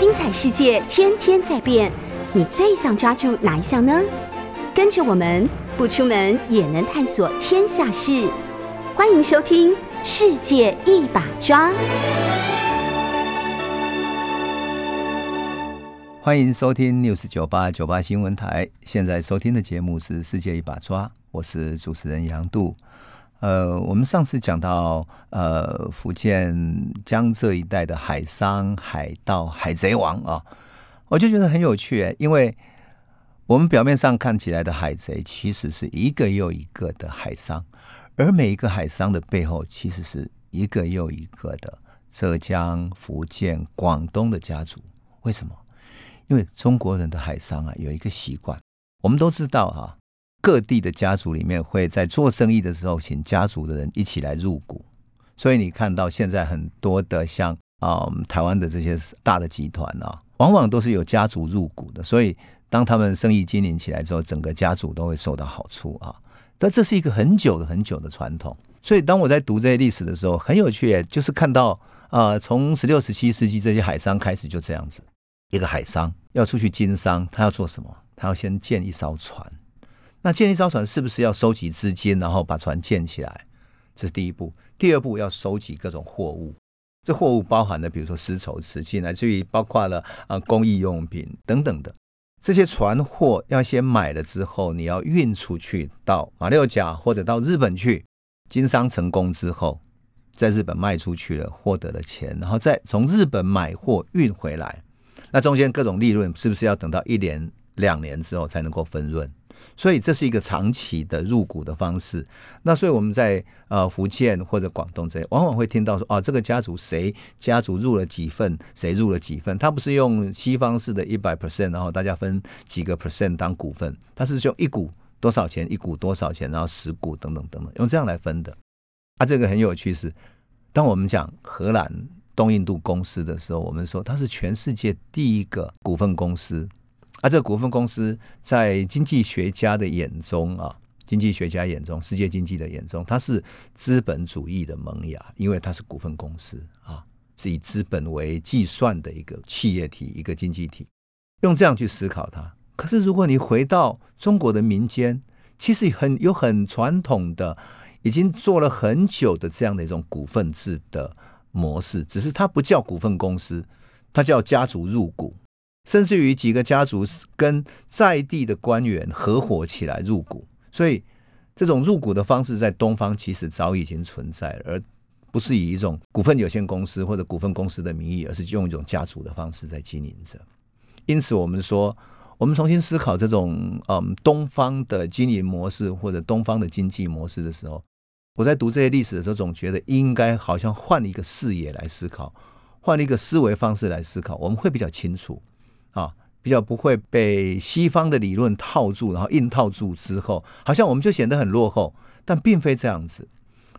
精彩世界天天在变，你最想抓住哪一项呢？跟着我们不出门也能探索天下事，欢迎收听《世界一把抓》。欢迎收听 News 九八九八新闻台，现在收听的节目是《世界一把抓》，我是主持人杨度。呃，我们上次讲到呃福建江浙一带的海商、海盗、海贼王啊，我就觉得很有趣，因为我们表面上看起来的海贼，其实是一个又一个的海商，而每一个海商的背后，其实是一个又一个的浙江、福建、广东的家族。为什么？因为中国人的海商啊，有一个习惯，我们都知道哈。各地的家族里面会在做生意的时候，请家族的人一起来入股，所以你看到现在很多的像啊台湾的这些大的集团啊，往往都是有家族入股的，所以当他们生意经营起来之后，整个家族都会受到好处啊。但这是一个很久的很久的传统，所以当我在读这些历史的时候，很有趣，就是看到啊，从十六、十七世纪这些海商开始就这样子，一个海商要出去经商，他要做什么？他要先建一艘船。那建一艘船是不是要收集资金，然后把船建起来？这是第一步。第二步要收集各种货物，这货物包含了比如说丝绸、瓷器，乃至于包括了啊工艺用品等等的这些船货，要先买了之后，你要运出去到马六甲或者到日本去经商成功之后，在日本卖出去了，获得了钱，然后再从日本买货运回来，那中间各种利润是不是要等到一年两年之后才能够分润？所以这是一个长期的入股的方式。那所以我们在呃福建或者广东这，往往会听到说，哦，这个家族谁家族入了几份，谁入了几份。他不是用西方式的一百 percent，然后大家分几个 percent 当股份，他是用一股多少钱，一股多少钱，然后十股等等等等，用这样来分的。啊，这个很有趣是，当我们讲荷兰东印度公司的时候，我们说它是全世界第一个股份公司。啊，这个股份公司在经济学家的眼中啊，经济学家眼中，世界经济的眼中，它是资本主义的萌芽，因为它是股份公司啊，是以资本为计算的一个企业体、一个经济体。用这样去思考它。可是，如果你回到中国的民间，其实很有很传统的，已经做了很久的这样的一种股份制的模式，只是它不叫股份公司，它叫家族入股。甚至于几个家族跟在地的官员合伙起来入股，所以这种入股的方式在东方其实早已经存在，而不是以一种股份有限公司或者股份公司的名义，而是用一种家族的方式在经营着。因此，我们说，我们重新思考这种嗯东方的经营模式或者东方的经济模式的时候，我在读这些历史的时候，总觉得应该好像换一个视野来思考，换了一个思维方式来思考，我们会比较清楚。啊，比较不会被西方的理论套住，然后硬套住之后，好像我们就显得很落后，但并非这样子。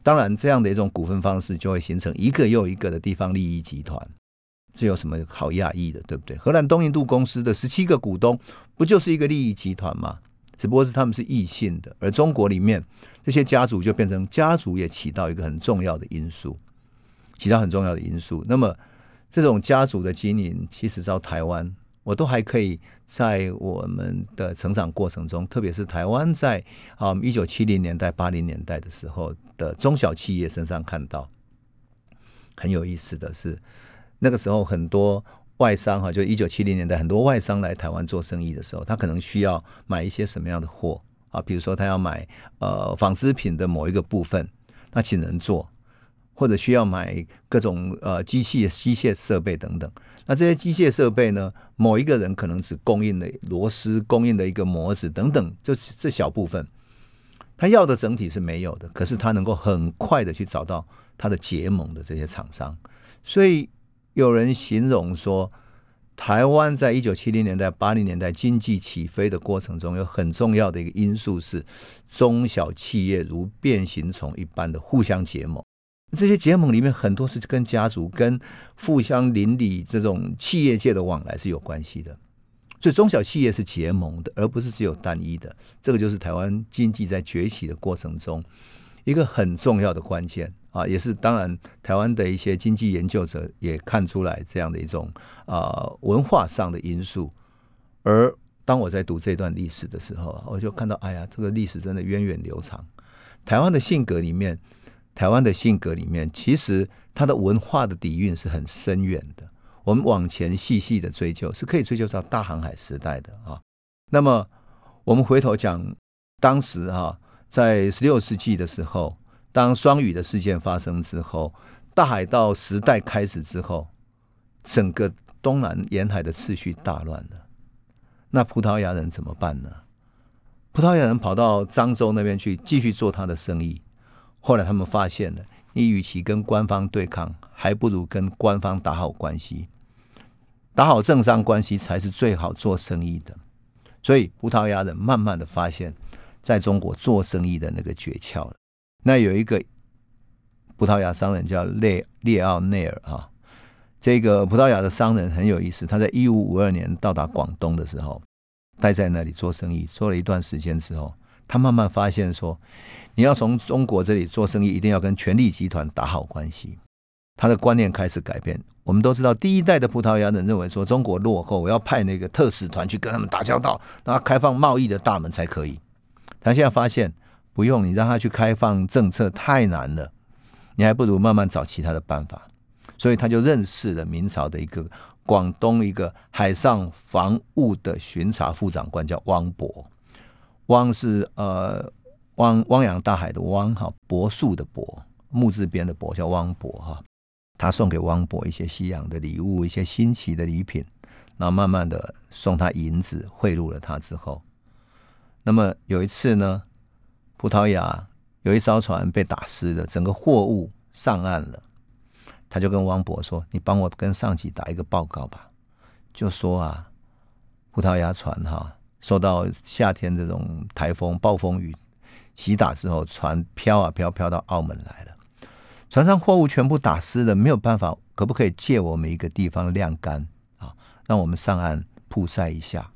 当然，这样的一种股份方式就会形成一个又一个的地方利益集团，这有什么好讶异的，对不对？荷兰东印度公司的十七个股东，不就是一个利益集团吗？只不过是他们是异性的，而中国里面这些家族就变成家族也起到一个很重要的因素，起到很重要的因素。那么，这种家族的经营，其实到台湾。我都还可以在我们的成长过程中，特别是台湾在啊一九七零年代、八零年代的时候的中小企业身上看到，很有意思的是，那个时候很多外商哈，就一九七零年代很多外商来台湾做生意的时候，他可能需要买一些什么样的货啊？比如说他要买呃纺织品的某一个部分，那请人做。或者需要买各种呃机器、机械设备等等，那这些机械设备呢，某一个人可能只供应了螺丝、供应的一个模子等等，就这小部分，他要的整体是没有的。可是他能够很快的去找到他的结盟的这些厂商，所以有人形容说，台湾在一九七零年代、八零年代经济起飞的过程中，有很重要的一个因素是中小企业如变形虫一般的互相结盟。这些结盟里面很多是跟家族、跟互相邻里这种企业界的往来是有关系的，所以中小企业是结盟的，而不是只有单一的。这个就是台湾经济在崛起的过程中一个很重要的关键啊，也是当然台湾的一些经济研究者也看出来这样的一种啊文化上的因素。而当我在读这段历史的时候，我就看到，哎呀，这个历史真的源远流长。台湾的性格里面，台湾的性格里面，其实它的文化的底蕴是很深远的。我们往前细细的追究，是可以追究到大航海时代的啊。那么我们回头讲，当时哈，在十六世纪的时候，当双语的事件发生之后，大海盗时代开始之后，整个东南沿海的秩序大乱了。那葡萄牙人怎么办呢？葡萄牙人跑到漳州那边去继续做他的生意。后来他们发现了，你与其跟官方对抗，还不如跟官方打好关系，打好政商关系才是最好做生意的。所以葡萄牙人慢慢的发现，在中国做生意的那个诀窍了。那有一个葡萄牙商人叫列列奥内尔啊，这个葡萄牙的商人很有意思。他在一五五二年到达广东的时候，待在那里做生意，做了一段时间之后，他慢慢发现说，你要从中国这里做生意，一定要跟权力集团打好关系。他的观念开始改变。我们都知道，第一代的葡萄牙人认为说中国落后，我要派那个特使团去跟他们打交道，让他开放贸易的大门才可以。他现在发现不用你让他去开放政策太难了，你还不如慢慢找其他的办法。所以他就认识了明朝的一个广东一个海上防务的巡查副长官，叫汪博。汪是呃汪汪洋大海的汪哈，柏树的柏，木字边的柏，叫汪柏哈。他送给汪博一些西洋的礼物，一些新奇的礼品，然后慢慢的送他银子贿赂了他之后，那么有一次呢，葡萄牙有一艘船被打湿了，整个货物上岸了，他就跟汪博说：“你帮我跟上级打一个报告吧，就说啊，葡萄牙船哈受到夏天这种台风暴风雨洗打之后，船飘啊飘，飘到澳门来了。”船上货物全部打湿了，没有办法，可不可以借我们一个地方晾干啊？让我们上岸曝晒一下。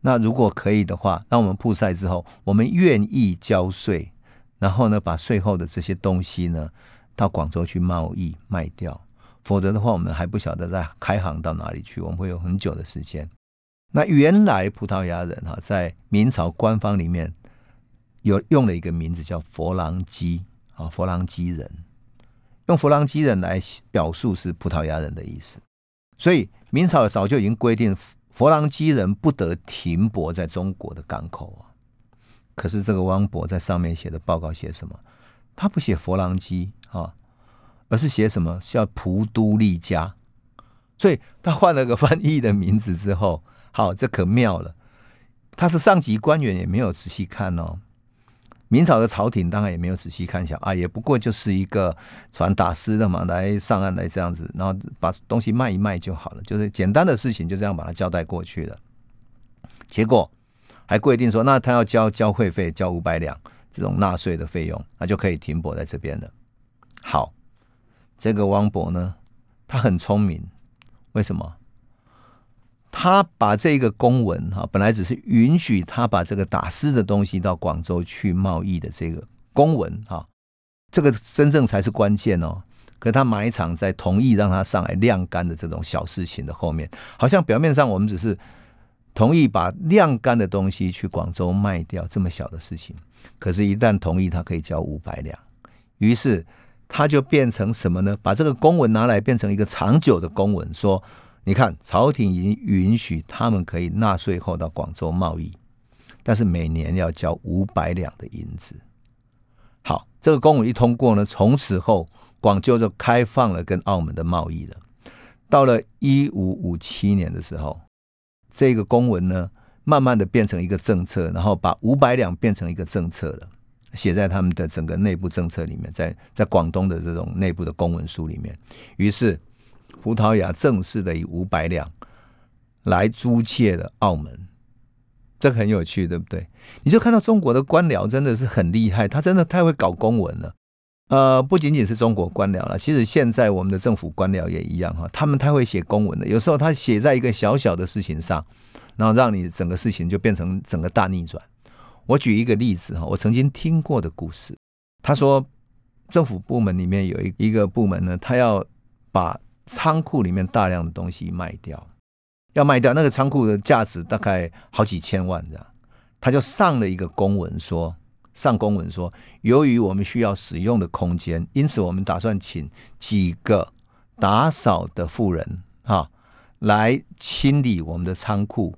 那如果可以的话，让我们曝晒之后，我们愿意交税，然后呢，把税后的这些东西呢，到广州去贸易卖掉。否则的话，我们还不晓得在开航到哪里去，我们会有很久的时间。那原来葡萄牙人哈，在明朝官方里面有用了一个名字叫佛朗基。啊，佛朗基人用佛朗基人来表述是葡萄牙人的意思，所以明朝早就已经规定佛朗基人不得停泊在中国的港口啊。可是这个汪博在上面写的报告写什么？他不写佛朗基啊，而是写什么？叫普都利加。所以他换了个翻译的名字之后，好，这可妙了。他是上级官员，也没有仔细看哦。明朝的朝廷当然也没有仔细看一下啊，也不过就是一个船打湿的嘛，来上岸来这样子，然后把东西卖一卖就好了，就是简单的事情就这样把它交代过去了。结果还规定说，那他要交交会费，交五百两这种纳税的费用，那就可以停泊在这边了。好，这个汪博呢，他很聪明，为什么？他把这个公文哈，本来只是允许他把这个打湿的东西到广州去贸易的这个公文哈，这个真正才是关键哦。可他埋藏在同意让他上来晾干的这种小事情的后面，好像表面上我们只是同意把晾干的东西去广州卖掉这么小的事情，可是，一旦同意，他可以交五百两，于是他就变成什么呢？把这个公文拿来变成一个长久的公文，说。你看，朝廷已经允许他们可以纳税后到广州贸易，但是每年要交五百两的银子。好，这个公文一通过呢，从此后广州就开放了跟澳门的贸易了。到了一五五七年的时候，这个公文呢，慢慢的变成一个政策，然后把五百两变成一个政策了，写在他们的整个内部政策里面，在在广东的这种内部的公文书里面。于是。葡萄牙正式的以五百两来租借了澳门，这很有趣，对不对？你就看到中国的官僚真的是很厉害，他真的太会搞公文了。呃，不仅仅是中国官僚了，其实现在我们的政府官僚也一样哈，他们太会写公文了。有时候他写在一个小小的事情上，然后让你整个事情就变成整个大逆转。我举一个例子哈，我曾经听过的故事，他说政府部门里面有一一个部门呢，他要把仓库里面大量的东西卖掉，要卖掉那个仓库的价值大概好几千万这样，他就上了一个公文说，上公文说，由于我们需要使用的空间，因此我们打算请几个打扫的妇人哈来清理我们的仓库，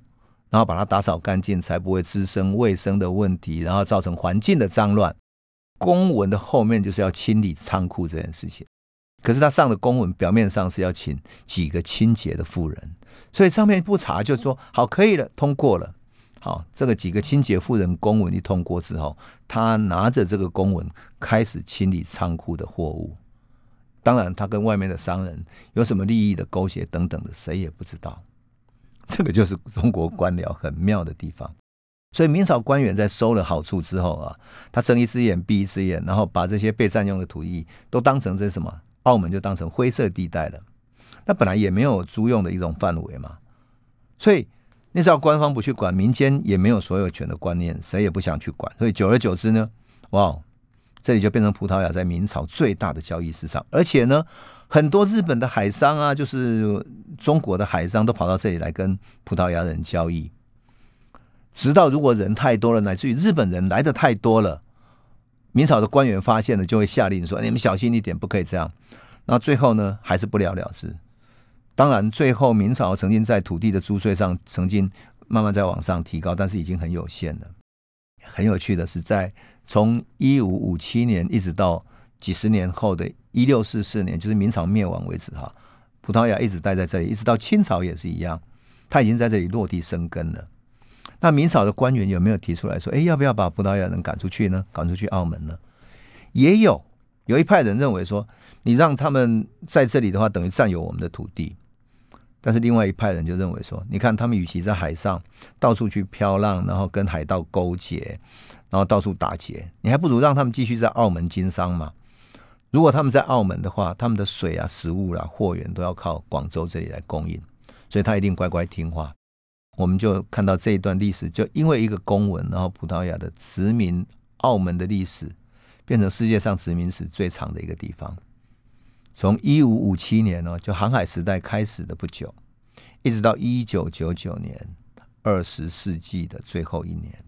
然后把它打扫干净，才不会滋生卫生的问题，然后造成环境的脏乱。公文的后面就是要清理仓库这件事情。可是他上的公文表面上是要请几个清洁的妇人，所以上面不查就说好可以了，通过了。好，这个几个清洁妇人公文一通过之后，他拿着这个公文开始清理仓库的货物。当然，他跟外面的商人有什么利益的勾结等等的，谁也不知道。这个就是中国官僚很妙的地方。所以明朝官员在收了好处之后啊，他睁一只眼闭一只眼，然后把这些被占用的土地都当成这什么？澳门就当成灰色地带了，那本来也没有租用的一种范围嘛，所以那时候官方不去管，民间也没有所有权的观念，谁也不想去管，所以久而久之呢，哇，这里就变成葡萄牙在明朝最大的交易市场，而且呢，很多日本的海商啊，就是中国的海商都跑到这里来跟葡萄牙人交易，直到如果人太多了，乃至于日本人来的太多了。明朝的官员发现了，就会下令说：“你们小心一点，不可以这样。”那最后呢，还是不了了之。当然，最后明朝曾经在土地的租税上曾经慢慢在往上提高，但是已经很有限了。很有趣的是，在从一五五七年一直到几十年后的一六四四年，就是明朝灭亡为止，哈，葡萄牙一直待在这里，一直到清朝也是一样，它已经在这里落地生根了。那明朝的官员有没有提出来说：“哎，要不要把葡萄牙人赶出去呢？赶出去澳门呢？”也有，有一派人认为说：“你让他们在这里的话，等于占有我们的土地。”但是另外一派人就认为说：“你看，他们与其在海上到处去漂浪，然后跟海盗勾结，然后到处打劫，你还不如让他们继续在澳门经商嘛。如果他们在澳门的话，他们的水啊、食物啦、货源都要靠广州这里来供应，所以他一定乖乖听话。”我们就看到这一段历史，就因为一个公文，然后葡萄牙的殖民澳门的历史，变成世界上殖民史最长的一个地方。从一五五七年呢，就航海时代开始的不久，一直到一九九九年，二十世纪的最后一年，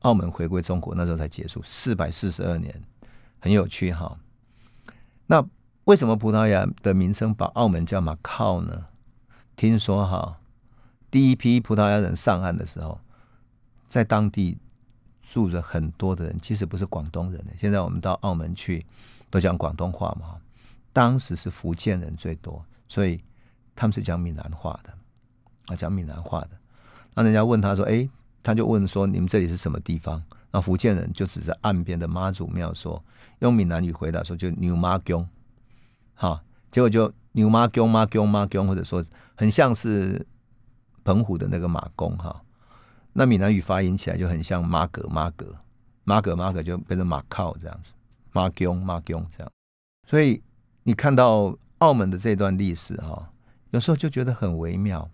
澳门回归中国那时候才结束，四百四十二年，很有趣哈。那为什么葡萄牙的名称把澳门叫马靠呢？听说哈。第一批葡萄牙人上岸的时候，在当地住着很多的人，其实不是广东人。现在我们到澳门去都讲广东话嘛。当时是福建人最多，所以他们是讲闽南话的啊，讲闽南话的。那人家问他说：“哎，他就问说，你们这里是什么地方？”那福建人就指着岸边的妈祖庙说，用闽南语回答说：“就牛妈宫。”好，结果就牛妈宫妈宫妈宫，或者说很像是。澎湖的那个马公哈，那闽南语发音起来就很像马格马格马格马格，就变成马靠这样子，马公马公这样。所以你看到澳门的这段历史哈，有时候就觉得很微妙。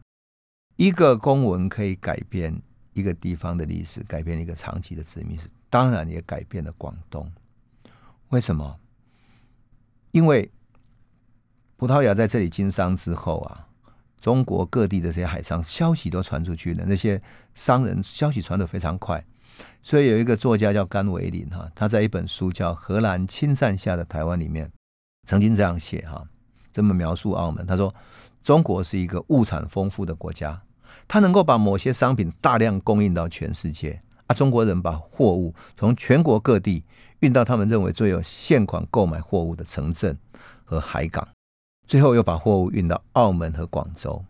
一个公文可以改变一个地方的历史，改变一个长期的殖民史，当然也改变了广东。为什么？因为葡萄牙在这里经商之后啊。中国各地的这些海商消息都传出去了，那些商人消息传得非常快，所以有一个作家叫甘维林哈，他在一本书叫《荷兰侵占下的台湾》里面曾经这样写哈，这么描述澳门。他说：“中国是一个物产丰富的国家，它能够把某些商品大量供应到全世界啊。中国人把货物从全国各地运到他们认为最有现款购买货物的城镇和海港。”最后又把货物运到澳门和广州。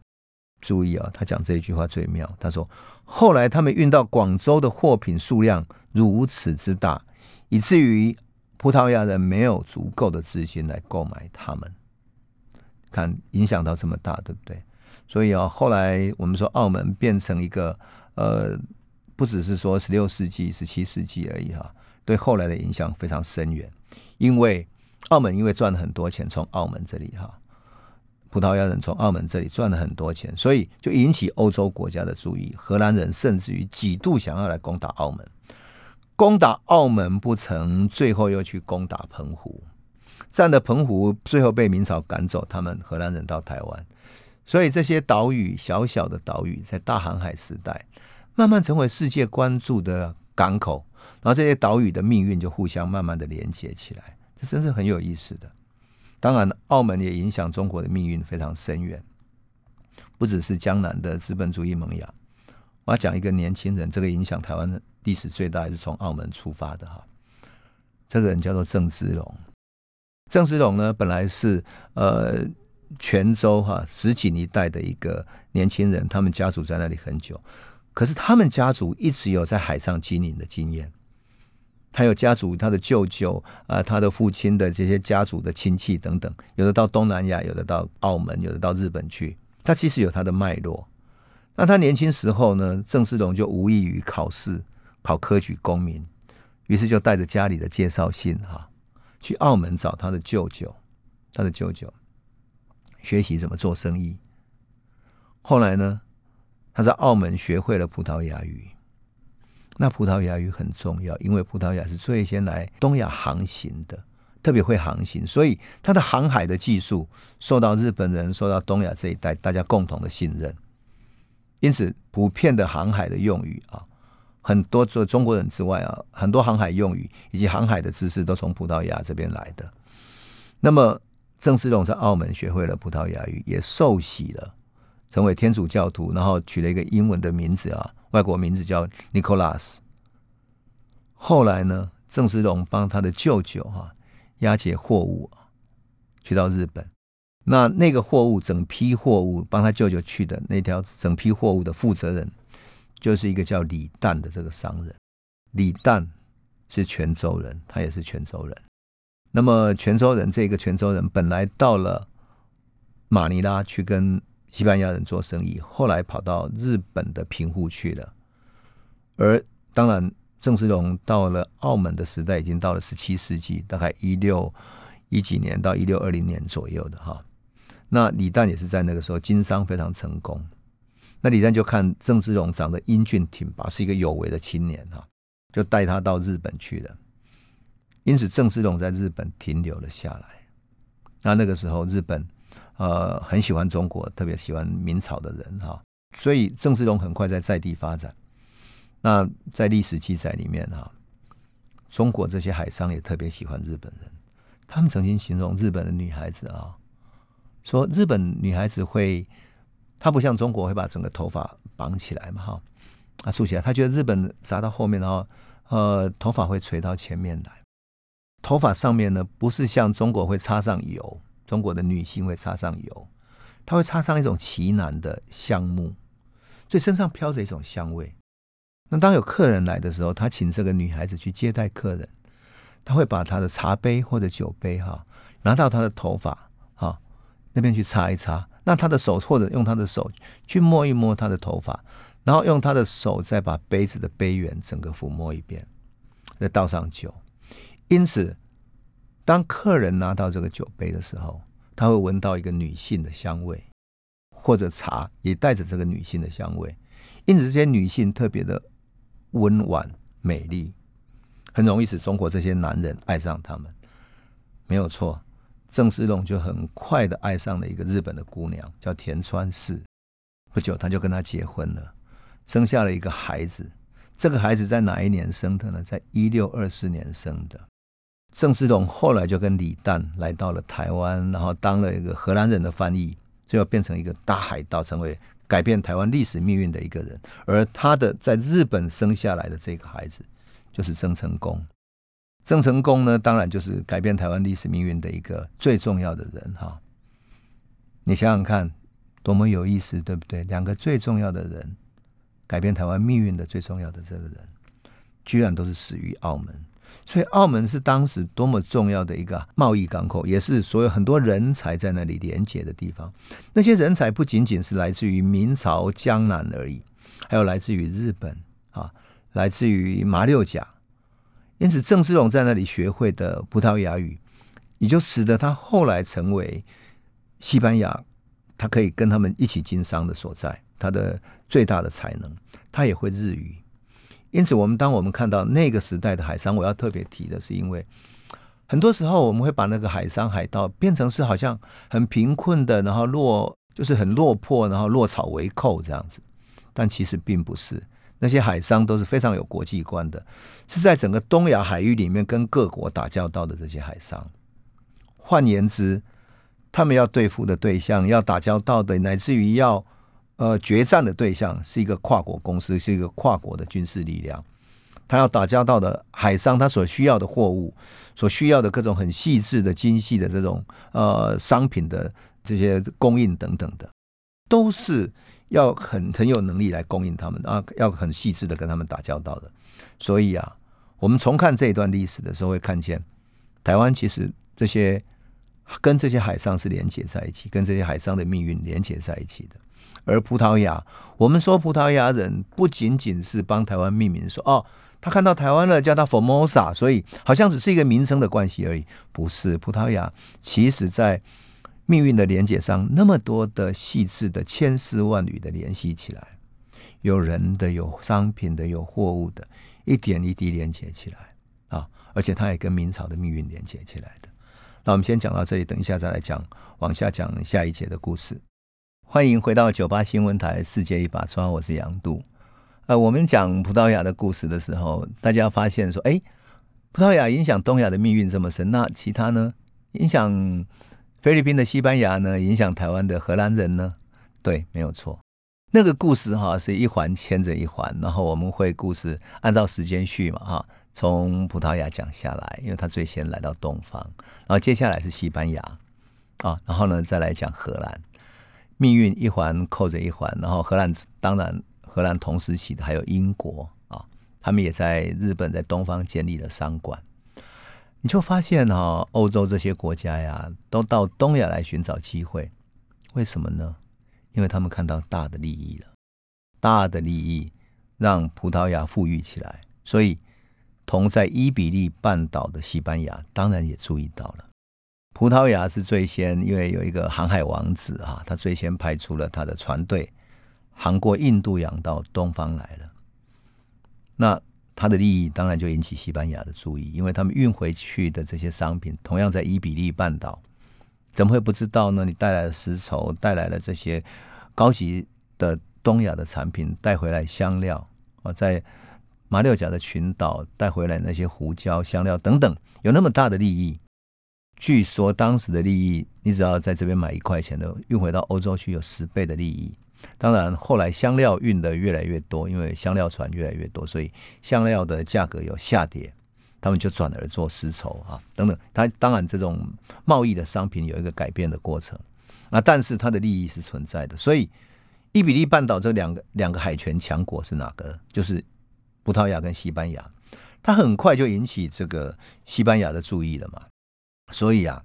注意啊，他讲这一句话最妙。他说：“后来他们运到广州的货品数量如此之大，以至于葡萄牙人没有足够的资金来购买它们。看，影响到这么大，对不对？所以啊，后来我们说澳门变成一个呃，不只是说十六世纪、十七世纪而已哈，对后来的影响非常深远。因为澳门因为赚了很多钱，从澳门这里哈。”葡萄牙人从澳门这里赚了很多钱，所以就引起欧洲国家的注意。荷兰人甚至于几度想要来攻打澳门，攻打澳门不成，最后又去攻打澎湖。占了澎湖，最后被明朝赶走，他们荷兰人到台湾，所以这些岛屿小小的岛屿，在大航海时代慢慢成为世界关注的港口，然后这些岛屿的命运就互相慢慢的连接起来，这真是很有意思的。当然，澳门也影响中国的命运非常深远，不只是江南的资本主义萌芽。我要讲一个年轻人，这个影响台湾的历史最大，还是从澳门出发的哈。这个人叫做郑芝龙。郑芝龙呢，本来是呃泉州哈石井一带的一个年轻人，他们家族在那里很久，可是他们家族一直有在海上经营的经验。他有家族，他的舅舅啊，他的父亲的这些家族的亲戚等等，有的到东南亚，有的到澳门，有的到日本去。他其实有他的脉络。那他年轻时候呢，郑芝龙就无异于考试考科举功名，于是就带着家里的介绍信哈，去澳门找他的舅舅，他的舅舅学习怎么做生意。后来呢，他在澳门学会了葡萄牙语。那葡萄牙语很重要，因为葡萄牙是最先来东亚航行的，特别会航行，所以它的航海的技术受到日本人、受到东亚这一带大家共同的信任。因此，普遍的航海的用语啊，很多做中国人之外啊，很多航海用语以及航海的知识都从葡萄牙这边来的。那么，郑芝龙在澳门学会了葡萄牙语，也受洗了，成为天主教徒，然后取了一个英文的名字啊，外国名字叫 Nicholas。后来呢，郑芝龙帮他的舅舅哈押解货物去到日本。那那个货物，整批货物帮他舅舅去的那条整批货物的负责人，就是一个叫李旦的这个商人。李旦是泉州人，他也是泉州人。那么泉州人这个泉州人本来到了马尼拉去跟西班牙人做生意，后来跑到日本的平户去了。而当然，郑芝龙到了澳门的时代，已经到了十七世纪，大概一六一几年到一六二零年左右的哈。那李旦也是在那个时候经商非常成功。那李旦就看郑芝龙长得英俊挺拔，是一个有为的青年哈，就带他到日本去了。因此，郑芝龙在日本停留了下来。那那个时候，日本呃很喜欢中国，特别喜欢明朝的人哈，所以郑芝龙很快在在地发展。那在历史记载里面哈，中国这些海商也特别喜欢日本人。他们曾经形容日本的女孩子啊。说日本女孩子会，她不像中国会把整个头发绑起来嘛，哈，啊竖起来。她觉得日本扎到后面，然后呃头发会垂到前面来。头发上面呢，不是像中国会插上油，中国的女性会插上油，她会插上一种奇楠的香木，所以身上飘着一种香味。那当有客人来的时候，他请这个女孩子去接待客人，他会把他的茶杯或者酒杯哈拿到他的头发哈。那边去擦一擦，那他的手或者用他的手去摸一摸他的头发，然后用他的手再把杯子的杯缘整个抚摸一遍，再倒上酒。因此，当客人拿到这个酒杯的时候，他会闻到一个女性的香味，或者茶也带着这个女性的香味。因此，这些女性特别的温婉美丽，很容易使中国这些男人爱上她们。没有错。郑芝龙就很快的爱上了一个日本的姑娘，叫田川氏。不久，他就跟她结婚了，生下了一个孩子。这个孩子在哪一年生的呢？在一六二四年生的。郑芝龙后来就跟李旦来到了台湾，然后当了一个荷兰人的翻译，最后变成一个大海盗，成为改变台湾历史命运的一个人。而他的在日本生下来的这个孩子，就是郑成功。郑成功呢，当然就是改变台湾历史命运的一个最重要的人哈。你想想看，多么有意思，对不对？两个最重要的人，改变台湾命运的最重要的这个人，居然都是死于澳门。所以，澳门是当时多么重要的一个贸易港口，也是所有很多人才在那里连接的地方。那些人才不仅仅是来自于明朝江南而已，还有来自于日本啊，来自于马六甲。因此，郑芝龙在那里学会的葡萄牙语，也就使得他后来成为西班牙，他可以跟他们一起经商的所在。他的最大的才能，他也会日语。因此，我们当我们看到那个时代的海商，我要特别提的是，因为很多时候我们会把那个海商海盗变成是好像很贫困的，然后落就是很落魄，然后落草为寇这样子。但其实并不是，那些海商都是非常有国际观的，是在整个东亚海域里面跟各国打交道的这些海商。换言之，他们要对付的对象，要打交道的，乃至于要呃决战的对象，是一个跨国公司，是一个跨国的军事力量。他要打交道的海商，他所需要的货物，所需要的各种很细致的、精细的这种呃商品的这些供应等等的，都是要很很有能力来供应他们啊，要很细致的跟他们打交道的。所以啊，我们重看这一段历史的时候，会看见台湾其实这些跟这些海商是连接在一起，跟这些海商的命运连接在一起的。而葡萄牙，我们说葡萄牙人不仅仅是帮台湾命名，说哦。他看到台湾了，叫他 Formosa，所以好像只是一个名称的关系而已。不是葡萄牙，其实在命运的连接上，那么多的细致的千丝万缕的联系起来，有人的、有商品的、有货物的，一点一滴连接起来啊！而且它也跟明朝的命运连接起来的。那我们先讲到这里，等一下再来讲，往下讲下一节的故事。欢迎回到九八新闻台《世界一把抓》，我是杨度。呃，我们讲葡萄牙的故事的时候，大家发现说，哎，葡萄牙影响东亚的命运这么深，那其他呢？影响菲律宾的西班牙呢？影响台湾的荷兰人呢？对，没有错。那个故事哈是一环牵着一环，然后我们会故事按照时间序嘛哈，从葡萄牙讲下来，因为他最先来到东方，然后接下来是西班牙啊，然后呢再来讲荷兰，命运一环扣着一环，然后荷兰当然。荷兰同时期的还有英国啊，他们也在日本在东方建立了商馆。你就发现哈，欧洲这些国家呀，都到东亚来寻找机会。为什么呢？因为他们看到大的利益了，大的利益让葡萄牙富裕起来。所以，同在伊比利半岛的西班牙当然也注意到了。葡萄牙是最先，因为有一个航海王子啊，他最先派出了他的船队。航过印度洋到东方来了，那他的利益当然就引起西班牙的注意，因为他们运回去的这些商品同样在伊比利半岛，怎么会不知道呢？你带来的丝绸，带来了这些高级的东亚的产品，带回来香料啊，在马六甲的群岛带回来那些胡椒、香料等等，有那么大的利益。据说当时的利益，你只要在这边买一块钱的，运回到欧洲去有十倍的利益。当然，后来香料运的越来越多，因为香料船越来越多，所以香料的价格有下跌，他们就转而做丝绸啊等等。它当然这种贸易的商品有一个改变的过程，那但是它的利益是存在的。所以伊比利半岛这两个两个海权强国是哪个？就是葡萄牙跟西班牙，它很快就引起这个西班牙的注意了嘛。所以啊，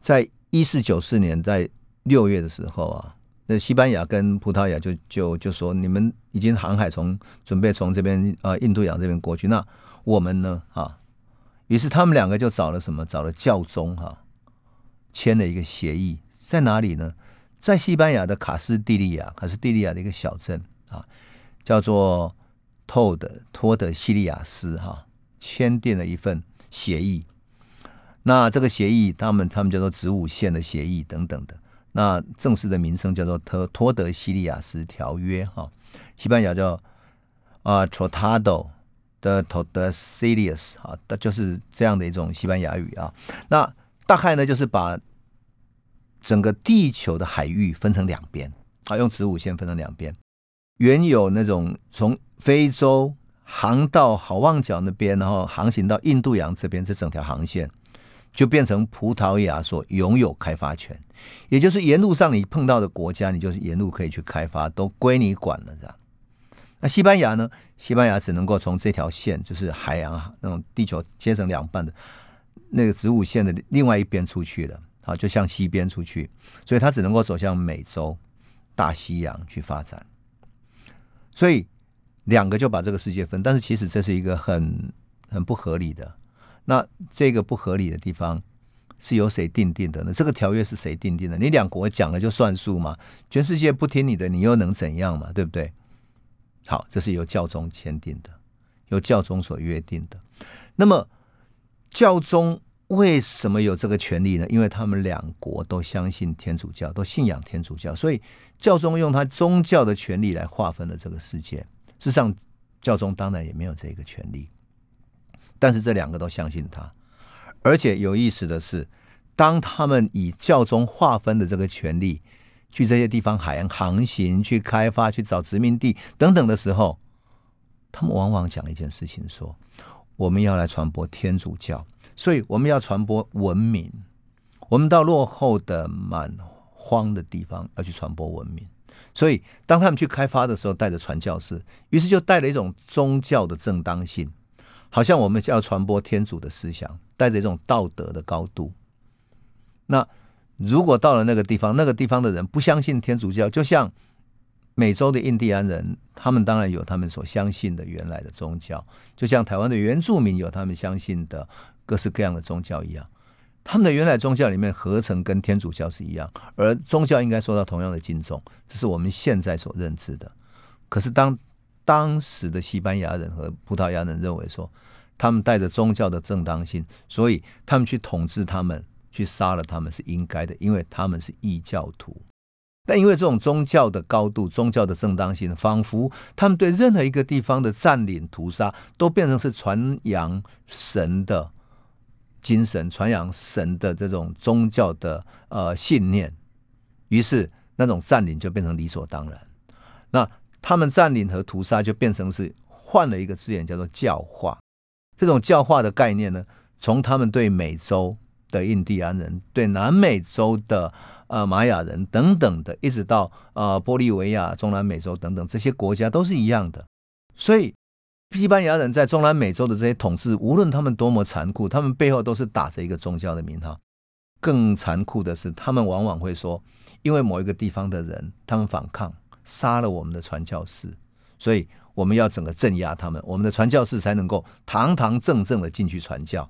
在一四九四年在六月的时候啊。那西班牙跟葡萄牙就就就说，你们已经航海从准备从这边呃印度洋这边过去，那我们呢啊？于是他们两个就找了什么？找了教宗哈，签了一个协议，在哪里呢？在西班牙的卡斯蒂利亚，卡斯蒂利亚的一个小镇啊，叫做托的托德西利亚斯哈，签订了一份协议。那这个协议，他们他们叫做子午线的协议等等的。那正式的名称叫做《托托德西利亚斯条约》哈，西班牙叫啊 Tratado de Tordesillas 啊，那就是这样的一种西班牙语啊。那大概呢，就是把整个地球的海域分成两边啊，用子午线分成两边。原有那种从非洲航到好望角那边，然后航行到印度洋这边，这整条航线。就变成葡萄牙所拥有开发权，也就是沿路上你碰到的国家，你就是沿路可以去开发，都归你管了，这样。那西班牙呢？西班牙只能够从这条线，就是海洋那种地球切成两半的那个子午线的另外一边出去了，啊，就向西边出去，所以它只能够走向美洲、大西洋去发展。所以两个就把这个世界分，但是其实这是一个很很不合理的。那这个不合理的地方是由谁定定的呢？这个条约是谁定定的？你两国讲了就算数吗？全世界不听你的，你又能怎样嘛？对不对？好，这是由教宗签订的，由教宗所约定的。那么教宗为什么有这个权利呢？因为他们两国都相信天主教，都信仰天主教，所以教宗用他宗教的权利来划分了这个世界。事实上，教宗当然也没有这个权利，但是这两个都相信他。而且有意思的是，当他们以教宗划分的这个权利去这些地方海洋航行、去开发、去找殖民地等等的时候，他们往往讲一件事情：说我们要来传播天主教。所以我们要传播文明，我们到落后的蛮荒的地方要去传播文明。所以当他们去开发的时候，带着传教士，于是就带了一种宗教的正当性，好像我们要传播天主的思想，带着一种道德的高度。那如果到了那个地方，那个地方的人不相信天主教，就像美洲的印第安人，他们当然有他们所相信的原来的宗教，就像台湾的原住民有他们相信的。各式各样的宗教一样，他们的原来宗教里面合成跟天主教是一样，而宗教应该受到同样的敬重，这是我们现在所认知的。可是当当时的西班牙人和葡萄牙人认为说，他们带着宗教的正当性，所以他们去统治他们，去杀了他们是应该的，因为他们是异教徒。但因为这种宗教的高度、宗教的正当性，仿佛他们对任何一个地方的占领、屠杀，都变成是传扬神的。精神传扬神的这种宗教的呃信念，于是那种占领就变成理所当然。那他们占领和屠杀就变成是换了一个字眼，叫做教化。这种教化的概念呢，从他们对美洲的印第安人、对南美洲的呃玛雅人等等的，一直到呃玻利维亚、中南美洲等等这些国家都是一样的，所以。西班牙人在中南美洲的这些统治，无论他们多么残酷，他们背后都是打着一个宗教的名号。更残酷的是，他们往往会说，因为某一个地方的人他们反抗，杀了我们的传教士，所以我们要整个镇压他们，我们的传教士才能够堂堂正正的进去传教。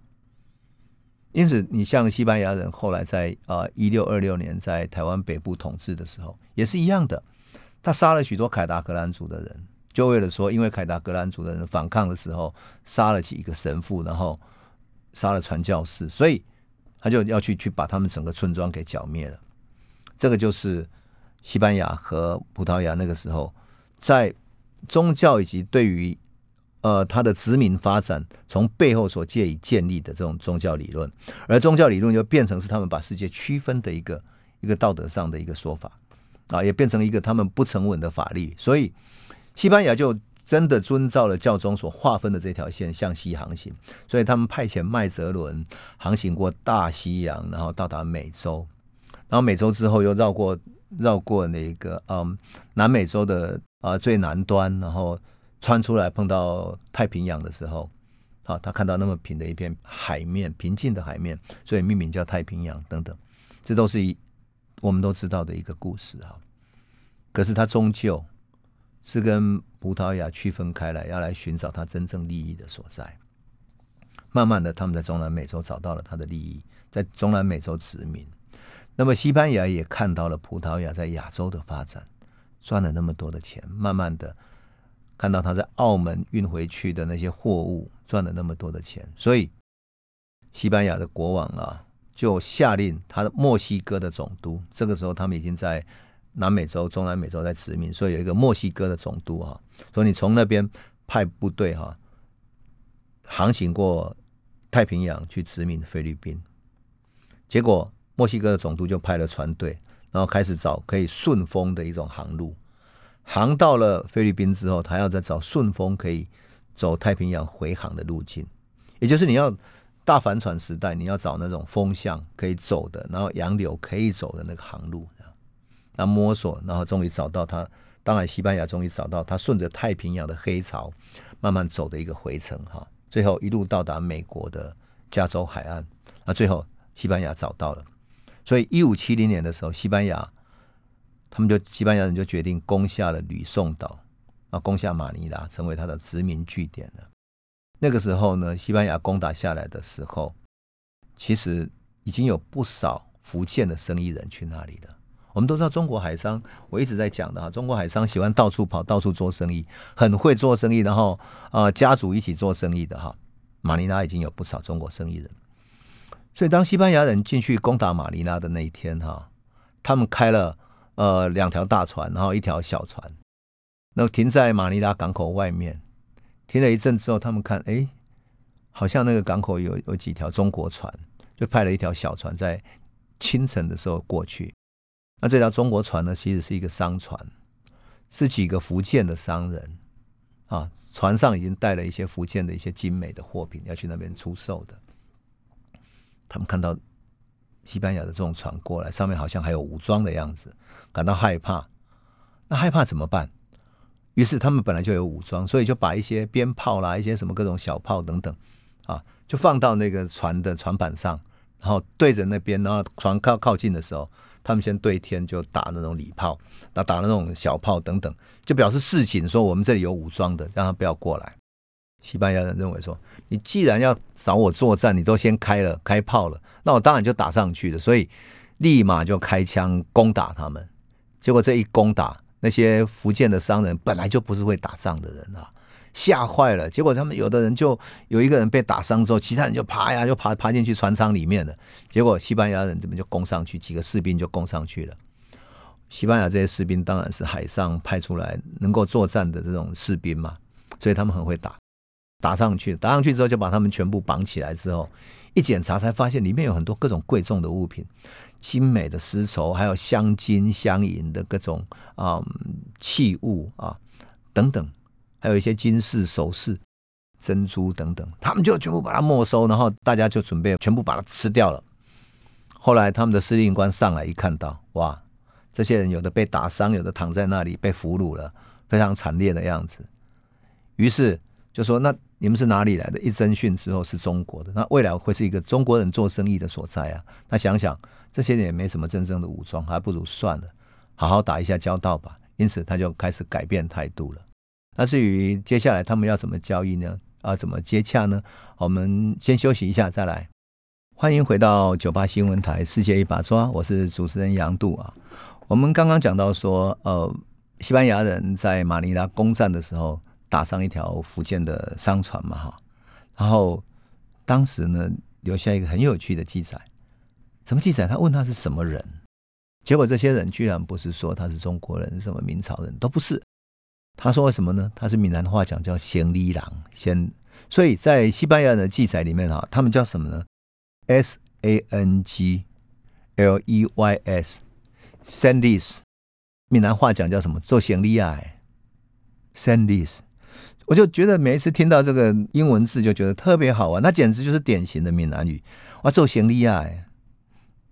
因此，你像西班牙人后来在呃一六二六年在台湾北部统治的时候，也是一样的，他杀了许多凯达格兰族的人。就为了说，因为凯达格兰族的人反抗的时候杀了几个神父，然后杀了传教士，所以他就要去去把他们整个村庄给剿灭了。这个就是西班牙和葡萄牙那个时候在宗教以及对于呃他的殖民发展从背后所借以建立的这种宗教理论，而宗教理论就变成是他们把世界区分的一个一个道德上的一个说法啊，也变成一个他们不成文的法律，所以。西班牙就真的遵照了教宗所划分的这条线向西航行，所以他们派遣麦哲伦航行过大西洋，然后到达美洲，然后美洲之后又绕过绕过那个嗯南美洲的啊最南端，然后穿出来碰到太平洋的时候，好，他看到那么平的一片海面，平静的海面，所以命名叫太平洋等等，这都是一我们都知道的一个故事哈。可是他终究。是跟葡萄牙区分开来，要来寻找他真正利益的所在。慢慢的，他们在中南美洲找到了他的利益，在中南美洲殖民。那么，西班牙也看到了葡萄牙在亚洲的发展，赚了那么多的钱。慢慢的，看到他在澳门运回去的那些货物赚了那么多的钱，所以西班牙的国王啊，就下令他的墨西哥的总督。这个时候，他们已经在。南美洲、中南美洲在殖民，所以有一个墨西哥的总督哈，所以你从那边派部队哈，航行过太平洋去殖民菲律宾。结果墨西哥的总督就派了船队，然后开始找可以顺风的一种航路。航到了菲律宾之后，他要再找顺风可以走太平洋回航的路径，也就是你要大帆船时代，你要找那种风向可以走的，然后洋流可以走的那个航路。那摸索，然后终于找到他。当然，西班牙终于找到他，顺着太平洋的黑潮慢慢走的一个回程哈。最后一路到达美国的加州海岸。那最后西班牙找到了，所以一五七零年的时候，西班牙他们就西班牙人就决定攻下了吕宋岛，啊，攻下马尼拉，成为他的殖民据点了。那个时候呢，西班牙攻打下来的时候，其实已经有不少福建的生意人去那里了。我们都知道中国海商，我一直在讲的哈，中国海商喜欢到处跑，到处做生意，很会做生意，然后啊，家族一起做生意的哈。马尼拉已经有不少中国生意人，所以当西班牙人进去攻打马尼拉的那一天，哈，他们开了呃两条大船，然后一条小船，那停在马尼拉港口外面。停了一阵之后，他们看，哎，好像那个港口有有几条中国船，就派了一条小船在清晨的时候过去。那这条中国船呢，其实是一个商船，是几个福建的商人啊，船上已经带了一些福建的一些精美的货品要去那边出售的。他们看到西班牙的这种船过来，上面好像还有武装的样子，感到害怕。那害怕怎么办？于是他们本来就有武装，所以就把一些鞭炮啦、一些什么各种小炮等等，啊，就放到那个船的船板上，然后对着那边，然后船靠靠近的时候，他们先对天就打那种礼炮，那打那种小炮等等，就表示示警说我们这里有武装的，让他不要过来。西班牙人认为说，你既然要找我作战，你都先开了开炮了，那我当然就打上去了，所以立马就开枪攻打他们。结果这一攻打。那些福建的商人本来就不是会打仗的人啊，吓坏了。结果他们有的人就有一个人被打伤之后，其他人就爬呀，就爬爬进去船舱里面了。结果西班牙人这边就攻上去，几个士兵就攻上去了。西班牙这些士兵当然是海上派出来能够作战的这种士兵嘛，所以他们很会打。打上去，打上去之后就把他们全部绑起来之后，一检查才发现里面有很多各种贵重的物品。精美的丝绸，还有镶金镶银的各种啊器物啊等等，还有一些金饰首饰、珍珠等等，他们就全部把它没收，然后大家就准备全部把它吃掉了。后来他们的司令官上来一看到，哇，这些人有的被打伤，有的躺在那里被俘虏了，非常惨烈的样子。于是就说：“那你们是哪里来的？”一征讯之后是中国的，那未来会是一个中国人做生意的所在啊。那想想。这些人也没什么真正的武装，还不如算了，好好打一下交道吧。因此，他就开始改变态度了。那至于接下来他们要怎么交易呢？啊，怎么接洽呢？我们先休息一下再来。欢迎回到九八新闻台《世界一把抓》，我是主持人杨度啊。我们刚刚讲到说，呃，西班牙人在马尼拉攻占的时候，打上一条福建的商船嘛，哈。然后当时呢，留下一个很有趣的记载。什么记载？他问他是什么人，结果这些人居然不是说他是中国人，什么明朝人都不是。他说什么呢？他是闽南话讲叫“贤利郎”，先。所以在西班牙人的记载里面哈，他们叫什么呢？S A N G L E Y S，Sandis。闽南话讲叫什么？做贤利爱，Sandis。我就觉得每一次听到这个英文字，就觉得特别好玩。那简直就是典型的闽南语。哇，做行李啊。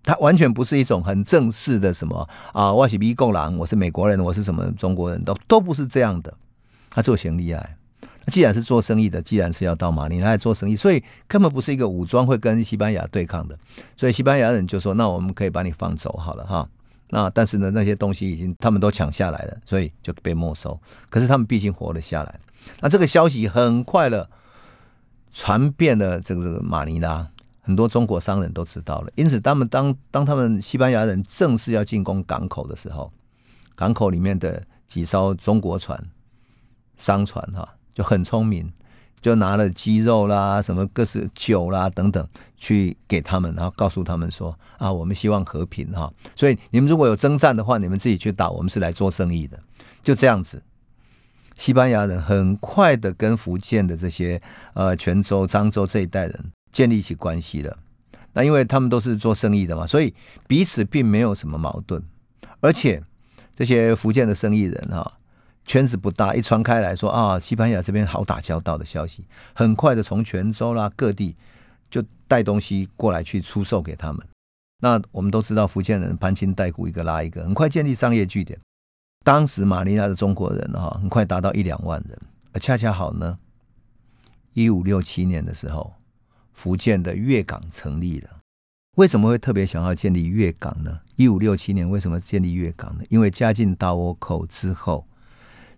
他完全不是一种很正式的什么啊，我是美国人，我是美国人，我是什么中国人，都都不是这样的。他做行李啊，既然是做生意的，既然是要到马尼拉做生意，所以根本不是一个武装会跟西班牙对抗的。所以西班牙人就说：“那我们可以把你放走好了哈。”那但是呢，那些东西已经他们都抢下来了，所以就被没收。可是他们毕竟活了下来。那这个消息很快的传遍了这个马尼拉。很多中国商人都知道了，因此他们当当他们西班牙人正式要进攻港口的时候，港口里面的几艘中国船、商船哈就很聪明，就拿了鸡肉啦、什么各式酒啦等等去给他们，然后告诉他们说啊，我们希望和平哈，所以你们如果有征战的话，你们自己去打，我们是来做生意的，就这样子。西班牙人很快的跟福建的这些呃泉州、漳州这一代人。建立起关系的，那因为他们都是做生意的嘛，所以彼此并没有什么矛盾。而且这些福建的生意人哈，圈子不大，一传开来说啊，西班牙这边好打交道的消息，很快的从泉州啦各地就带东西过来去出售给他们。那我们都知道，福建人攀亲带故，一个拉一个，很快建立商业据点。当时马尼拉的中国人哈，很快达到一两万人。而恰恰好呢，一五六七年的时候。福建的粤港成立了，为什么会特别想要建立粤港呢？一五六七年为什么建立粤港呢？因为嘉靖大倭寇之后，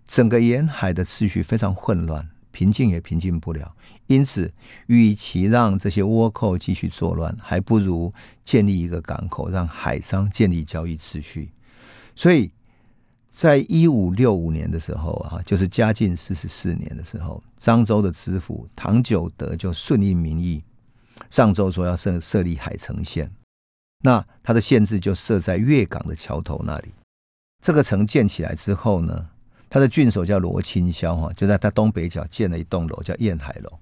整个沿海的秩序非常混乱，平静也平静不了。因此，与其让这些倭寇继续作乱，还不如建立一个港口，让海商建立交易秩序。所以在一五六五年的时候啊，就是嘉靖四十四年的时候，漳州的知府唐九德就顺应民意。上周说要设设立海城县，那它的限制就设在粤港的桥头那里。这个城建起来之后呢，他的郡守叫罗清霄哈，就在他东北角建了一栋楼，叫燕海楼。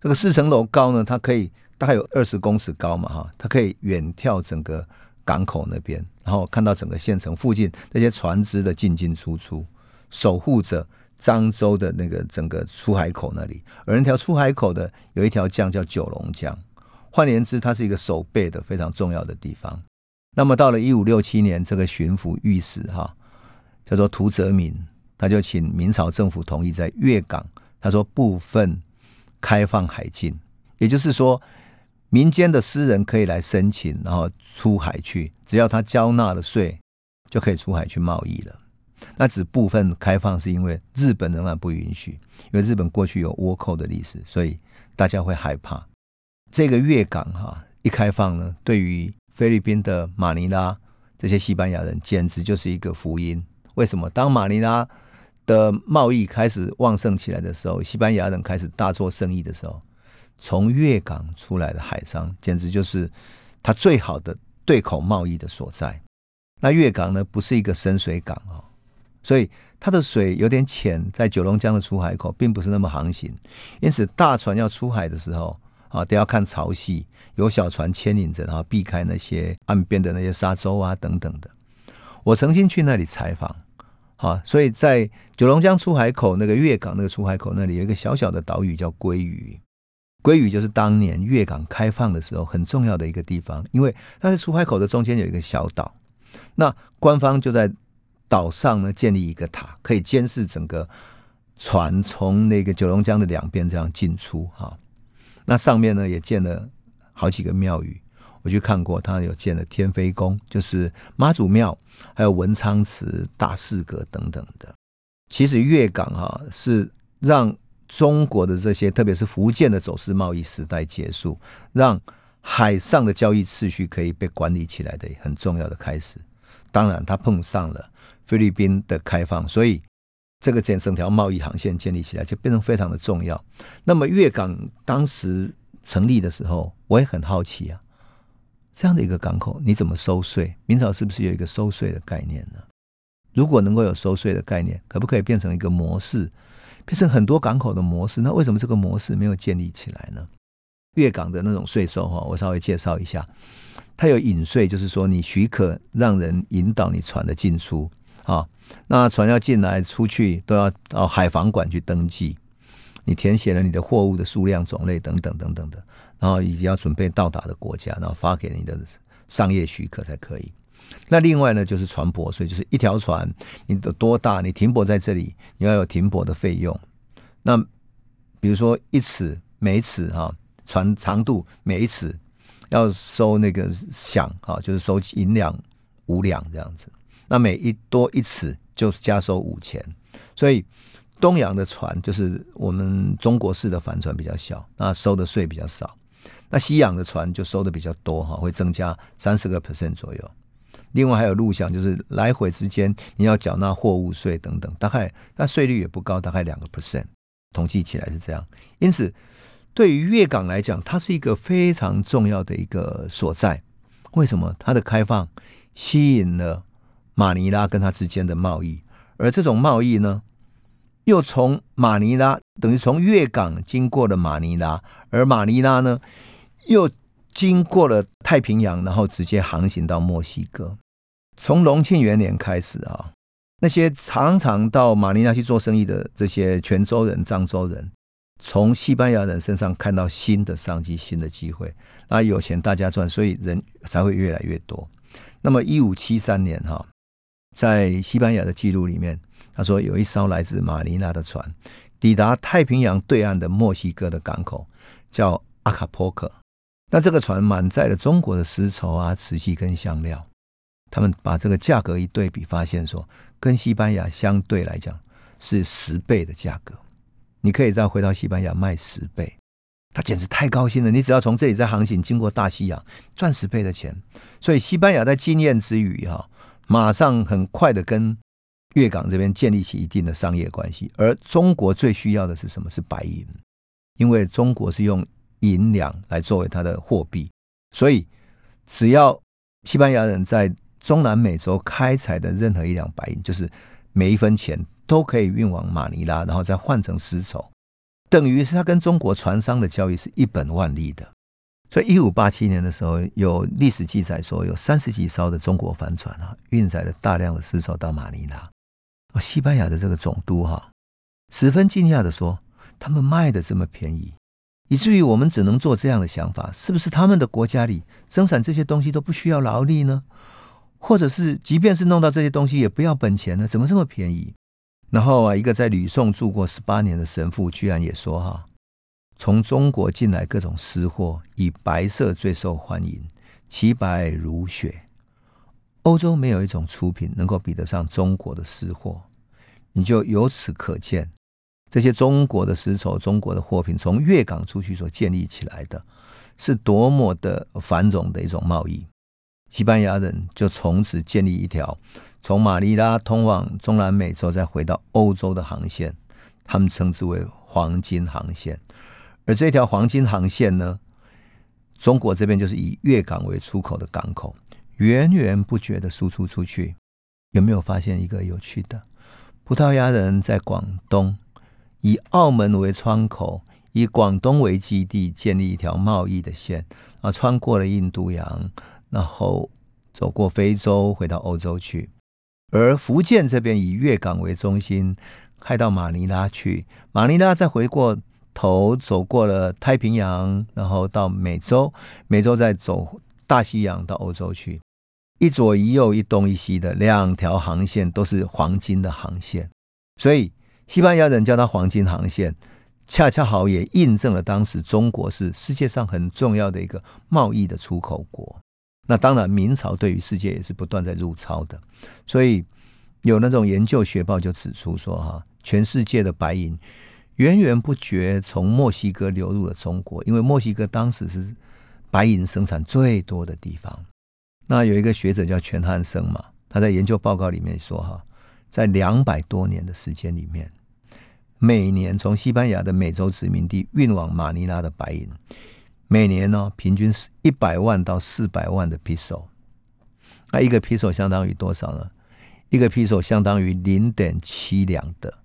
这个四层楼高呢，它可以大概有二十公尺高嘛哈，它可以远眺整个港口那边，然后看到整个县城附近那些船只的进进出出，守护着漳州的那个整个出海口那里。而那条出海口的有一条江叫九龙江，换言之，它是一个守备的非常重要的地方。那么到了一五六七年，这个巡抚御史哈叫做涂泽民，他就请明朝政府同意在粤港，他说部分。开放海禁，也就是说，民间的私人可以来申请，然后出海去，只要他交纳了税，就可以出海去贸易了。那只部分开放，是因为日本仍然不允许，因为日本过去有倭寇的历史，所以大家会害怕。这个粤港哈一开放呢，对于菲律宾的马尼拉这些西班牙人，简直就是一个福音。为什么？当马尼拉的贸易开始旺盛起来的时候，西班牙人开始大做生意的时候，从粤港出来的海商简直就是他最好的对口贸易的所在。那粤港呢，不是一个深水港哦，所以它的水有点浅，在九龙江的出海口并不是那么航行，因此大船要出海的时候啊，都要看潮汐，有小船牵引着，然后避开那些岸边的那些沙洲啊等等的。我曾经去那里采访。好，所以在九龙江出海口那个粤港那个出海口那里有一个小小的岛屿叫鲑屿，鲑屿就是当年粤港开放的时候很重要的一个地方，因为它在出海口的中间有一个小岛，那官方就在岛上呢建立一个塔，可以监视整个船从那个九龙江的两边这样进出。哈，那上面呢也建了好几个庙宇。我去看过，他有建了天妃宫，就是妈祖庙，还有文昌祠、大士阁等等的。其实粤港哈是让中国的这些，特别是福建的走私贸易时代结束，让海上的交易秩序可以被管理起来的很重要的开始。当然，他碰上了菲律宾的开放，所以这个建整条贸易航线建立起来就变成非常的重要。那么粤港当时成立的时候，我也很好奇啊。这样的一个港口，你怎么收税？明朝是不是有一个收税的概念呢？如果能够有收税的概念，可不可以变成一个模式，变成很多港口的模式？那为什么这个模式没有建立起来呢？粤港的那种税收哈，我稍微介绍一下，它有引税，就是说你许可让人引导你船的进出啊，那船要进来出去都要到海防馆去登记，你填写了你的货物的数量、种类等等等等的。然后以及要准备到达的国家，然后发给你的商业许可才可以。那另外呢，就是船舶税，就是一条船你的多大，你停泊在这里，你要有停泊的费用。那比如说一尺每尺哈，船长度每一尺要收那个饷哈，就是收银两五两这样子。那每一多一尺就加收五钱，所以。东洋的船就是我们中国式的帆船比较小，那收的税比较少。那西洋的船就收的比较多哈，会增加三十个 percent 左右。另外还有陆饷，就是来回之间你要缴纳货物税等等，大概那税率也不高，大概两个 percent，统计起来是这样。因此，对于粤港来讲，它是一个非常重要的一个所在。为什么？它的开放吸引了马尼拉跟它之间的贸易，而这种贸易呢？又从马尼拉，等于从粤港经过了马尼拉，而马尼拉呢，又经过了太平洋，然后直接航行到墨西哥。从隆庆元年开始啊，那些常常到马尼拉去做生意的这些泉州人、漳州人，从西班牙人身上看到新的商机、新的机会，那有钱大家赚，所以人才会越来越多。那么一五七三年哈，在西班牙的记录里面。他说，有一艘来自马尼拉的船抵达太平洋对岸的墨西哥的港口，叫阿卡波克。那这个船满载了中国的丝绸啊、瓷器跟香料。他们把这个价格一对比，发现说，跟西班牙相对来讲是十倍的价格。你可以再回到西班牙卖十倍，他简直太高兴了。你只要从这里再航行，经过大西洋，赚十倍的钱。所以西班牙在经验之余，哈，马上很快的跟。粤港这边建立起一定的商业关系，而中国最需要的是什么？是白银，因为中国是用银两来作为它的货币。所以，只要西班牙人在中南美洲开采的任何一两白银，就是每一分钱都可以运往马尼拉，然后再换成丝绸，等于是他跟中国船商的交易是一本万利的。所以，一五八七年的时候，有历史记载说，有三十几艘的中国帆船啊，运载了大量的丝绸到马尼拉。西班牙的这个总督哈，十分惊讶的说：“他们卖的这么便宜，以至于我们只能做这样的想法，是不是他们的国家里生产这些东西都不需要劳力呢？或者是，即便是弄到这些东西，也不要本钱呢？怎么这么便宜？”然后啊，一个在吕宋住过十八年的神父，居然也说：“哈。”从中国进来各种私货，以白色最受欢迎，其白如雪。欧洲没有一种出品能够比得上中国的私货，你就由此可见，这些中国的丝绸、中国的货品从粤港出去所建立起来的，是多么的繁荣的一种贸易。西班牙人就从此建立一条从马尼拉通往中南美洲再回到欧洲的航线，他们称之为黄金航线。而这条黄金航线呢，中国这边就是以粤港为出口的港口，源源不绝的输出出去。有没有发现一个有趣的？葡萄牙人在广东以澳门为窗口，以广东为基地，建立一条贸易的线啊，穿过了印度洋，然后走过非洲，回到欧洲去。而福建这边以粤港为中心，开到马尼拉去，马尼拉再回过。头走过了太平洋，然后到美洲，美洲再走大西洋到欧洲去，一左一右，一东一西的两条航线都是黄金的航线，所以西班牙人叫它黄金航线，恰恰好也印证了当时中国是世界上很重要的一个贸易的出口国。那当然，明朝对于世界也是不断在入超的，所以有那种研究学报就指出说，哈，全世界的白银。源源不绝从墨西哥流入了中国，因为墨西哥当时是白银生产最多的地方。那有一个学者叫全汉生嘛，他在研究报告里面说哈，在两百多年的时间里面，每年从西班牙的美洲殖民地运往马尼拉的白银，每年呢平均是一百万到四百万的 piso。那一个 piso 相当于多少呢？一个 piso 相当于零点七两的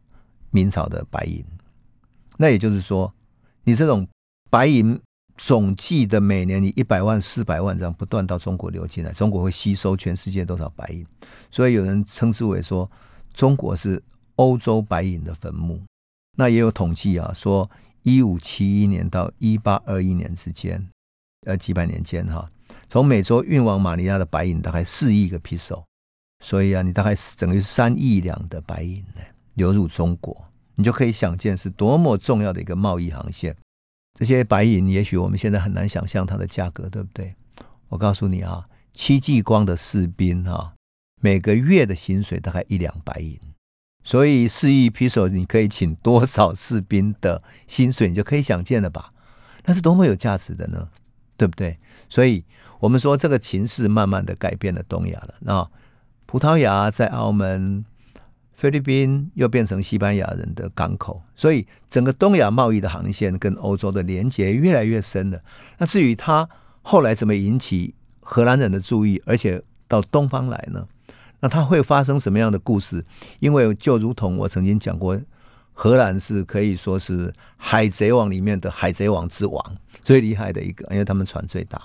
明朝的白银。那也就是说，你这种白银总计的每年你一百万、四百万这样不断到中国流进来，中国会吸收全世界多少白银？所以有人称之为说，中国是欧洲白银的坟墓。那也有统计啊，说一五七一年到一八二一年之间，呃几百年间哈，从美洲运往马尼拉的白银大概四亿个皮手，所以啊，你大概等于三亿两的白银呢流入中国。你就可以想见是多么重要的一个贸易航线。这些白银，也许我们现在很难想象它的价格，对不对？我告诉你啊，戚继光的士兵哈，每个月的薪水大概一两白银，所以四亿披索，你可以请多少士兵的薪水，你就可以想见了吧？那是多么有价值的呢？对不对？所以我们说，这个情势慢慢的改变了东亚了。那葡萄牙在澳门。菲律宾又变成西班牙人的港口，所以整个东亚贸易的航线跟欧洲的连接越来越深了。那至于它后来怎么引起荷兰人的注意，而且到东方来呢？那它会发生什么样的故事？因为就如同我曾经讲过，荷兰是可以说是海贼王里面的海贼王之王，最厉害的一个，因为他们船最大。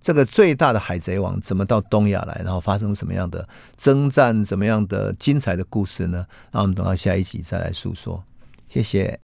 这个最大的海贼王怎么到东亚来？然后发生什么样的征战？怎么样的精彩的故事呢？那我们等到下一集再来诉说。谢谢。